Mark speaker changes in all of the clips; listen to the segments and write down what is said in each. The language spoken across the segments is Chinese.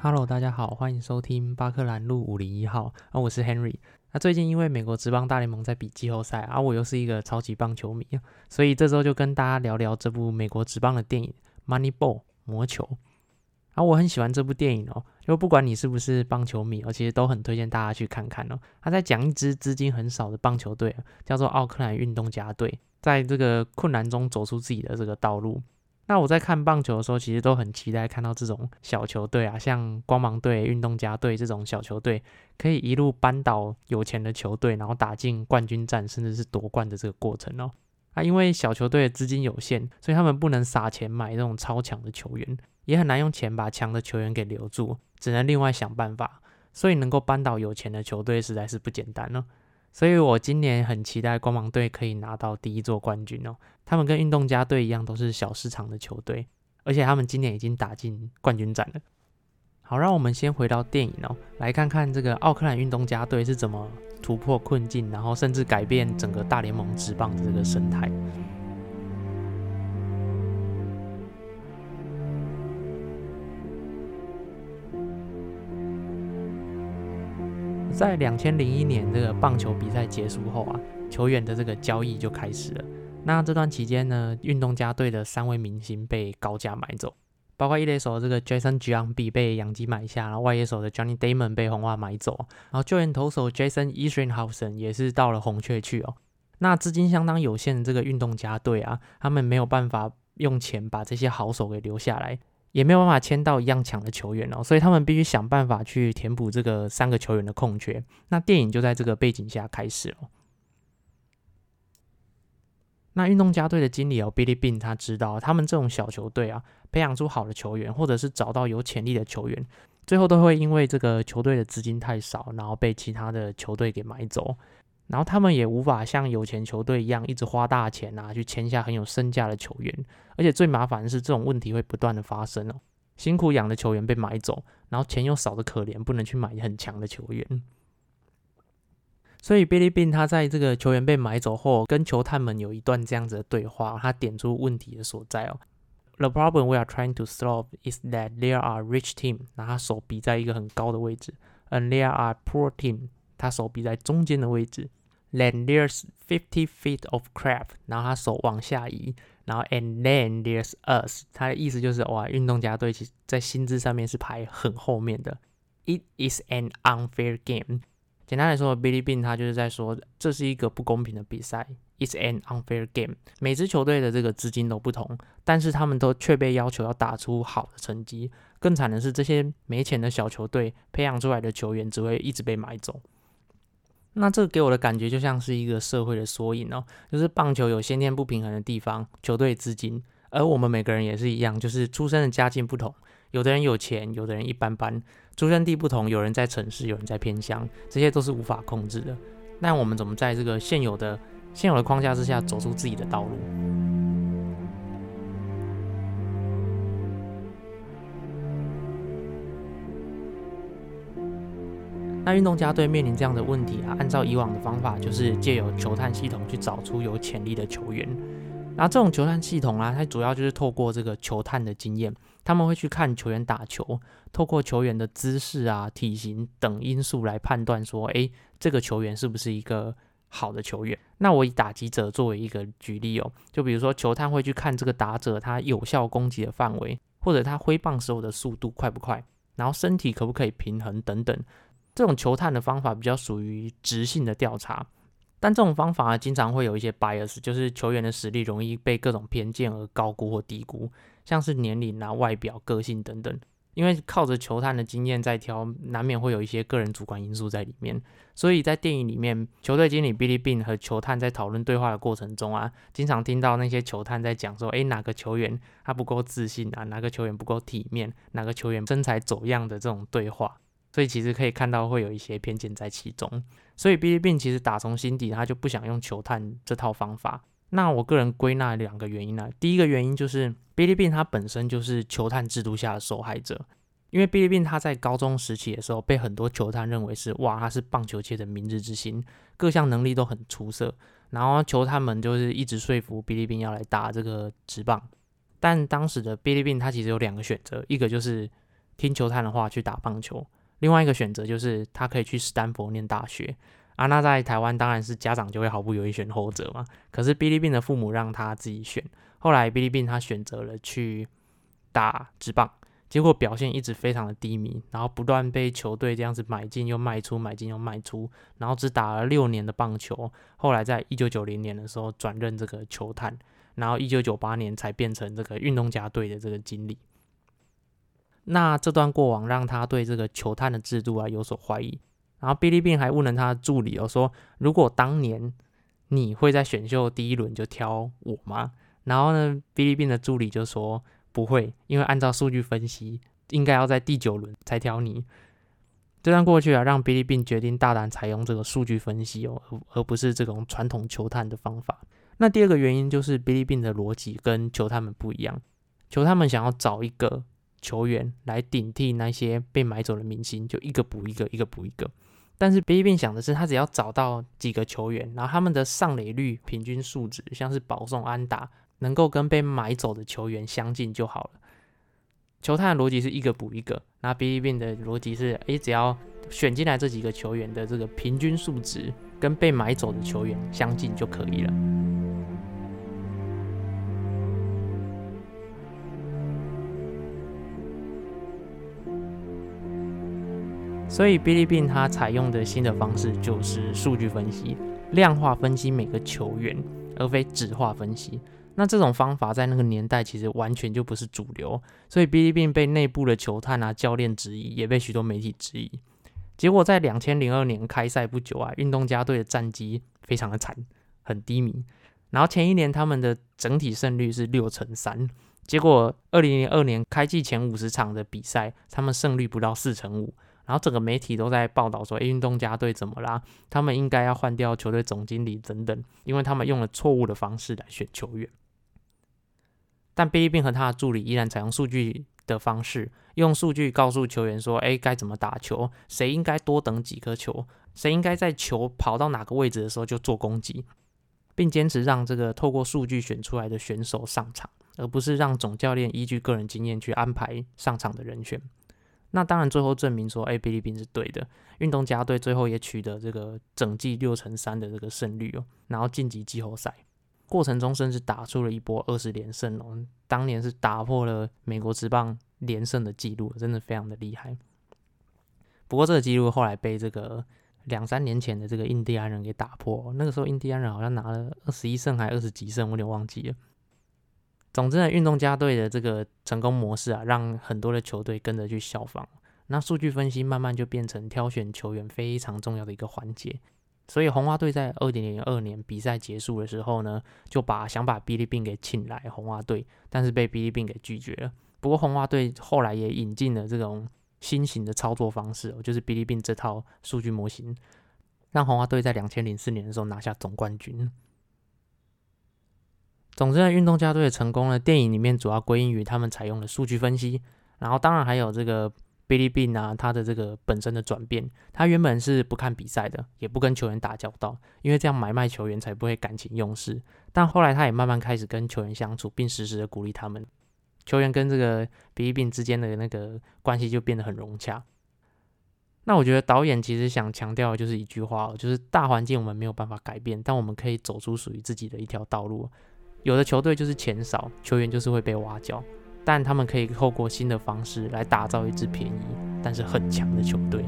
Speaker 1: Hello，大家好，欢迎收听巴克兰路五零一号啊，我是 Henry。那最近因为美国职棒大联盟在比季后赛啊，我又是一个超级棒球迷，所以这周就跟大家聊聊这部美国职棒的电影《Moneyball》魔球。啊，我很喜欢这部电影哦，就不管你是不是棒球迷哦，其实都很推荐大家去看看哦。他在讲一支资金很少的棒球队，叫做奥克兰运动家队，在这个困难中走出自己的这个道路。那我在看棒球的时候，其实都很期待看到这种小球队啊，像光芒队、运动家队这种小球队，可以一路扳倒有钱的球队，然后打进冠军战，甚至是夺冠的这个过程哦。啊，因为小球队的资金有限，所以他们不能撒钱买这种超强的球员，也很难用钱把强的球员给留住，只能另外想办法。所以能够扳倒有钱的球队，实在是不简单哦。所以我今年很期待光芒队可以拿到第一座冠军哦。他们跟运动家队一样，都是小市场的球队，而且他们今年已经打进冠军战了。好，让我们先回到电影哦，来看看这个奥克兰运动家队是怎么突破困境，然后甚至改变整个大联盟职棒的这个生态。在两千零一年这个棒球比赛结束后啊，球员的这个交易就开始了。那这段期间呢，运动家队的三位明星被高价买走，包括一垒手这个 Jason Giambi 被养鸡买下，然后外野手的 Johnny Damon 被红袜买走，然后救援投手 Jason e s h r i n h a u s e n 也是到了红雀去哦。那资金相当有限的这个运动家队啊，他们没有办法用钱把这些好手给留下来。也没有办法签到一样强的球员哦，所以他们必须想办法去填补这个三个球员的空缺。那电影就在这个背景下开始了。那运动家队的经理哦，Billy Bean，他知道他们这种小球队啊，培养出好的球员，或者是找到有潜力的球员，最后都会因为这个球队的资金太少，然后被其他的球队给买走。然后他们也无法像有钱球队一样一直花大钱啊，去签下很有身价的球员。而且最麻烦的是，这种问题会不断的发生哦。辛苦养的球员被买走，然后钱又少的可怜，不能去买很强的球员。所以 Billy ben 他在这个球员被买走后，跟球探们有一段这样子的对话，他点出问题的所在哦。The problem we are trying to solve is that there are rich team，拿他手比在一个很高的位置，and there are poor team，他手臂在中间的位置。Then there's fifty feet of crap，然后他手往下移，然后 and then there's us，他的意思就是哇，运动家队其实在薪资上面是排很后面的。It is an unfair game。简单来说，Billy Bean 他就是在说这是一个不公平的比赛。It's an unfair game。每支球队的这个资金都不同，但是他们都却被要求要打出好的成绩。更惨的是，这些没钱的小球队培养出来的球员只会一直被买走。那这个给我的感觉就像是一个社会的缩影哦，就是棒球有先天不平衡的地方，球队资金，而我们每个人也是一样，就是出生的家境不同，有的人有钱，有的人一般般，出生地不同，有人在城市，有人在偏乡，这些都是无法控制的。那我们怎么在这个现有的现有的框架之下走出自己的道路？那运动家队面临这样的问题啊，按照以往的方法，就是借由球探系统去找出有潜力的球员。那这种球探系统啊，它主要就是透过这个球探的经验，他们会去看球员打球，透过球员的姿势啊、体型等因素来判断说，诶，这个球员是不是一个好的球员？那我以打击者作为一个举例哦，就比如说球探会去看这个打者他有效攻击的范围，或者他挥棒时候的速度快不快，然后身体可不可以平衡等等。这种球探的方法比较属于直性的调查，但这种方法经常会有一些 bias，就是球员的实力容易被各种偏见而高估或低估，像是年龄啊、外表、个性等等。因为靠着球探的经验在挑，难免会有一些个人主观因素在里面。所以在电影里面，球队经理 Billy Bean 和球探在讨论对话的过程中啊，经常听到那些球探在讲说：“诶，哪个球员他不够自信啊？哪个球员不够体面？哪个球员身材走样的这种对话。”所以其实可以看到会有一些偏见在其中，所以 Billy Bean 其实打从心底他就不想用球探这套方法。那我个人归纳两个原因呢，第一个原因就是 Billy Bean 他本身就是球探制度下的受害者，因为 Billy Bean 他在高中时期的时候被很多球探认为是哇他是棒球界的明日之星，各项能力都很出色，然后球探们就是一直说服 Billy Bean 要来打这个直棒，但当时的 Billy Bean 他其实有两个选择，一个就是听球探的话去打棒球。另外一个选择就是他可以去斯坦福念大学啊。那在台湾当然是家长就会毫不犹豫选后者嘛。可是 Billy Bean 的父母让他自己选，后来 Billy Bean 他选择了去打职棒。结果表现一直非常的低迷，然后不断被球队这样子买进又卖出，买进又卖出，然后只打了六年的棒球。后来在一九九零年的时候转任这个球探，然后一九九八年才变成这个运动家队的这个经理。那这段过往让他对这个球探的制度啊有所怀疑。然后 Billy Bean 还问了他的助理哦，说如果当年你会在选秀第一轮就挑我吗？然后呢，Billy Bean 的助理就说。不会，因为按照数据分析，应该要在第九轮才挑你。这段过去啊，让 Billy Bean 决定大胆采用这个数据分析哦，而而不是这种传统球探的方法。那第二个原因就是 Billy Bean 的逻辑跟球探们不一样。球探们想要找一个球员来顶替那些被买走的明星，就一个补一个，一个补一个。但是 Billy 想的是，他只要找到几个球员，然后他们的上垒率、平均数值，像是保送、安打。能够跟被买走的球员相近就好了。球探的逻辑是一个补一个，那 B B B 的逻辑是，诶，只要选进来这几个球员的这个平均数值跟被买走的球员相近就可以了。所以 B B B 他采用的新的方式就是数据分析，量化分析每个球员，而非纸化分析。那这种方法在那个年代其实完全就不是主流，所以 B B B 被内部的球探啊、教练质疑，也被许多媒体质疑。结果在两千零二年开赛不久啊，运动家队的战绩非常的惨，很低迷。然后前一年他们的整体胜率是六成三，结果二零零二年开季前五十场的比赛，他们胜率不到四成五。然后整个媒体都在报道说，诶，运动家队怎么啦？他们应该要换掉球队总经理等等，因为他们用了错误的方式来选球员。但贝利宾和他的助理依然采用数据的方式，用数据告诉球员说：“哎，该怎么打球？谁应该多等几颗球？谁应该在球跑到哪个位置的时候就做攻击？”并坚持让这个透过数据选出来的选手上场，而不是让总教练依据个人经验去安排上场的人选。那当然，最后证明说：“哎，贝利宾是对的。”运动家队最后也取得这个整季六成三的这个胜率哦，然后晋级季后赛。过程中甚至打出了一波二十连胜哦，当年是打破了美国职棒连胜的记录，真的非常的厉害。不过这个记录后来被这个两三年前的这个印第安人给打破，那个时候印第安人好像拿了二十一胜还二十几胜，我有点忘记了。总之呢，运动家队的这个成功模式啊，让很多的球队跟着去效仿，那数据分析慢慢就变成挑选球员非常重要的一个环节。所以红花队在二零零二年比赛结束的时候呢，就把想把比利宾给请来红花队，但是被比利宾给拒绝了。不过红花队后来也引进了这种新型的操作方式，就是比利宾这套数据模型，让红花队在两千零四年的时候拿下总冠军。总之，呢，运动家队的成功呢，电影里面主要归因于他们采用了数据分析，然后当然还有这个。比利宾啊，他的这个本身的转变，他原本是不看比赛的，也不跟球员打交道，因为这样买卖球员才不会感情用事。但后来他也慢慢开始跟球员相处，并时时的鼓励他们。球员跟这个比利宾之间的那个关系就变得很融洽。那我觉得导演其实想强调的就是一句话，就是大环境我们没有办法改变，但我们可以走出属于自己的一条道路。有的球队就是钱少，球员就是会被挖角。但他们可以透过新的方式来打造一支便宜但是很强的球队。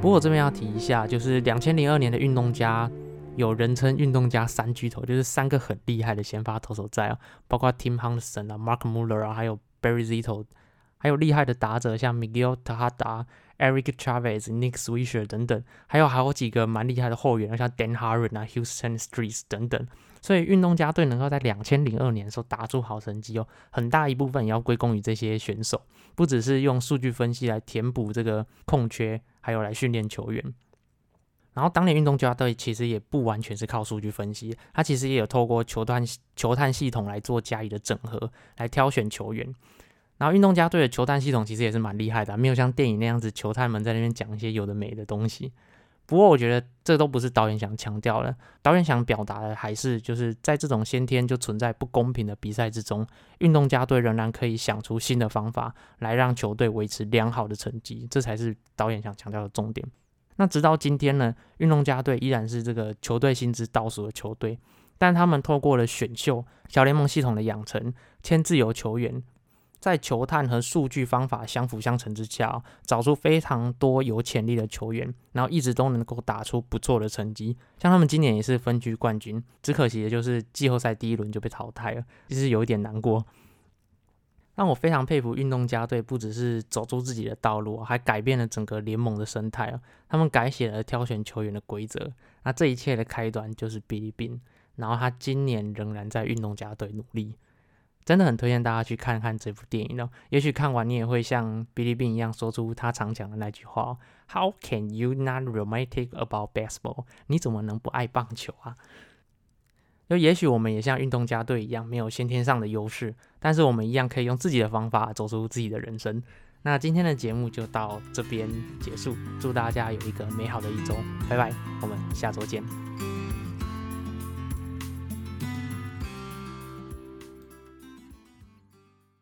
Speaker 1: 不过我这边要提一下，就是两千零二年的运动家，有人称运动家三巨头，就是三个很厉害的先发投手在啊，包括 Tim Henderson 啊、Mark Muller 啊，还有 Barry Zito，还有厉害的打者像 Miguel Tejada。Eric Chavez、Nick Swisher 等等，还有好几个蛮厉害的后援，像 Dan Haren 啊、Houston Streets 等等。所以运动家队能够在两千零二年的时候打出好成绩哦，很大一部分也要归功于这些选手，不只是用数据分析来填补这个空缺，还有来训练球员。然后当年运动家队其实也不完全是靠数据分析，他其实也有透过球探球探系统来做加以的整合，来挑选球员。然后运动家队的球探系统其实也是蛮厉害的，没有像电影那样子球探们在那边讲一些有的没的东西。不过我觉得这都不是导演想强调的，导演想表达的还是就是在这种先天就存在不公平的比赛之中，运动家队仍然可以想出新的方法来让球队维持良好的成绩，这才是导演想强调的重点。那直到今天呢，运动家队依然是这个球队薪资倒数的球队，但他们透过了选秀、小联盟系统的养成、签自由球员。在球探和数据方法相辅相成之下，找出非常多有潜力的球员，然后一直都能够打出不错的成绩。像他们今年也是分区冠军，只可惜的就是季后赛第一轮就被淘汰了，其实有一点难过。让我非常佩服运动家队，不只是走出自己的道路，还改变了整个联盟的生态啊！他们改写了挑选球员的规则。那这一切的开端就是比利宾，然后他今年仍然在运动家队努力。真的很推荐大家去看看这部电影哦。也许看完你也会像比利宾一样说出他常讲的那句话哦：“How can you not romantic about baseball？” 你怎么能不爱棒球啊？就也许我们也像运动家队一样，没有先天上的优势，但是我们一样可以用自己的方法走出自己的人生。那今天的节目就到这边结束，祝大家有一个美好的一周，拜拜，我们下周见。